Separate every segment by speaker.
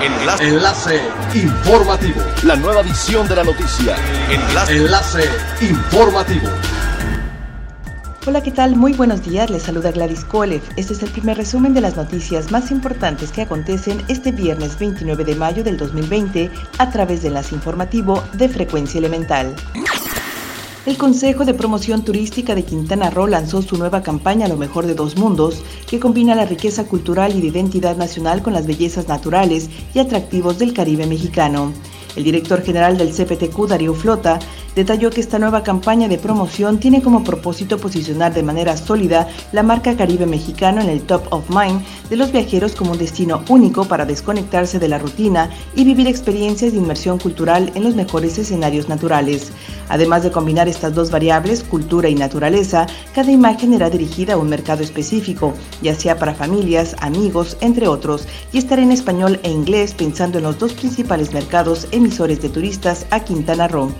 Speaker 1: Enlace. Enlace informativo.
Speaker 2: La nueva edición de la noticia.
Speaker 1: Enlace. Enlace informativo.
Speaker 3: Hola, ¿qué tal? Muy buenos días. Les saluda Gladys Kolev. Este es el primer resumen de las noticias más importantes que acontecen este viernes 29 de mayo del 2020 a través de Enlace Informativo de Frecuencia Elemental. El Consejo de Promoción Turística de Quintana Roo lanzó su nueva campaña Lo mejor de dos mundos, que combina la riqueza cultural y de identidad nacional con las bellezas naturales y atractivos del Caribe mexicano. El director general del CPTQ, Darío Flota, detalló que esta nueva campaña de promoción tiene como propósito posicionar de manera sólida la marca Caribe mexicano en el top of mind de los viajeros como un destino único para desconectarse de la rutina y vivir experiencias de inmersión cultural en los mejores escenarios naturales. Además de combinar estas dos variables, cultura y naturaleza, cada imagen era dirigida a un mercado específico, ya sea para familias, amigos, entre otros, y estará en español e inglés pensando en los dos principales mercados emisores de turistas a Quintana Roo.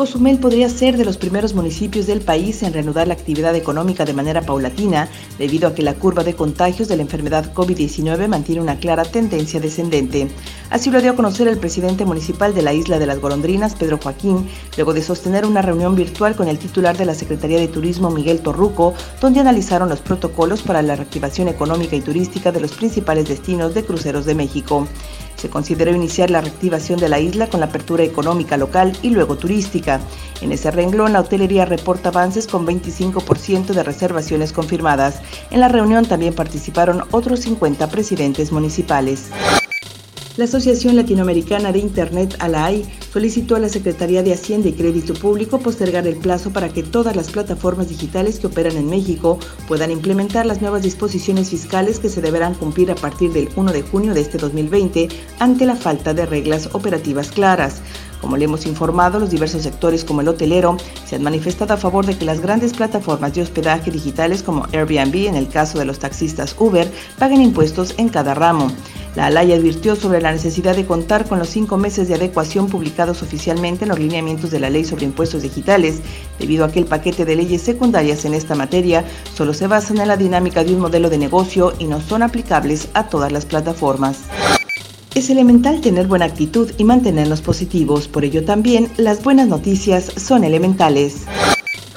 Speaker 3: Cozumel podría ser de los primeros municipios del país en reanudar la actividad económica de manera paulatina, debido a que la curva de contagios de la enfermedad COVID-19 mantiene una clara tendencia descendente. Así lo dio a conocer el presidente municipal de la isla de las Golondrinas, Pedro Joaquín, luego de sostener una reunión virtual con el titular de la Secretaría de Turismo, Miguel Torruco, donde analizaron los protocolos para la reactivación económica y turística de los principales destinos de cruceros de México. Se consideró iniciar la reactivación de la isla con la apertura económica local y luego turística. En ese renglón, la hotelería reporta avances con 25% de reservaciones confirmadas. En la reunión también participaron otros 50 presidentes municipales. La Asociación Latinoamericana de Internet, ALAI, solicitó a la Secretaría de Hacienda y Crédito Público postergar el plazo para que todas las plataformas digitales que operan en México puedan implementar las nuevas disposiciones fiscales que se deberán cumplir a partir del 1 de junio de este 2020 ante la falta de reglas operativas claras. Como le hemos informado, los diversos sectores como el hotelero se han manifestado a favor de que las grandes plataformas de hospedaje digitales como Airbnb, en el caso de los taxistas Uber, paguen impuestos en cada ramo. La ALAI advirtió sobre la necesidad de contar con los cinco meses de adecuación publicados oficialmente en los lineamientos de la Ley sobre Impuestos Digitales, debido a que el paquete de leyes secundarias en esta materia solo se basan en la dinámica de un modelo de negocio y no son aplicables a todas las plataformas. Es elemental tener buena actitud y mantenernos positivos, por ello también las buenas noticias son elementales.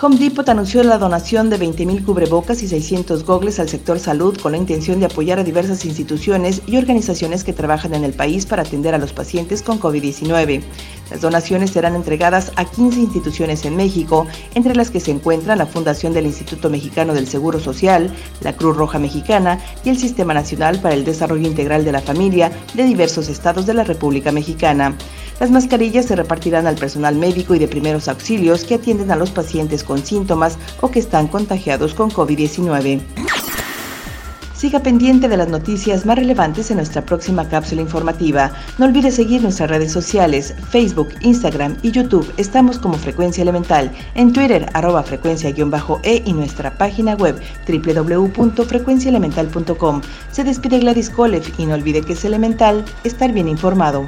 Speaker 3: Home anunció la donación de 20.000 cubrebocas y 600 gogles al sector salud con la intención de apoyar a diversas instituciones y organizaciones que trabajan en el país para atender a los pacientes con COVID-19. Las donaciones serán entregadas a 15 instituciones en México, entre las que se encuentran la Fundación del Instituto Mexicano del Seguro Social, la Cruz Roja Mexicana y el Sistema Nacional para el Desarrollo Integral de la Familia de diversos estados de la República Mexicana. Las mascarillas se repartirán al personal médico y de primeros auxilios que atienden a los pacientes con síntomas o que están contagiados con COVID-19. Siga pendiente de las noticias más relevantes en nuestra próxima cápsula informativa. No olvide seguir nuestras redes sociales, Facebook, Instagram y YouTube. Estamos como Frecuencia Elemental. En Twitter, arroba frecuencia-e y nuestra página web www.frecuenciaelemental.com. Se despide Gladys Kolev y no olvide que es elemental estar bien informado.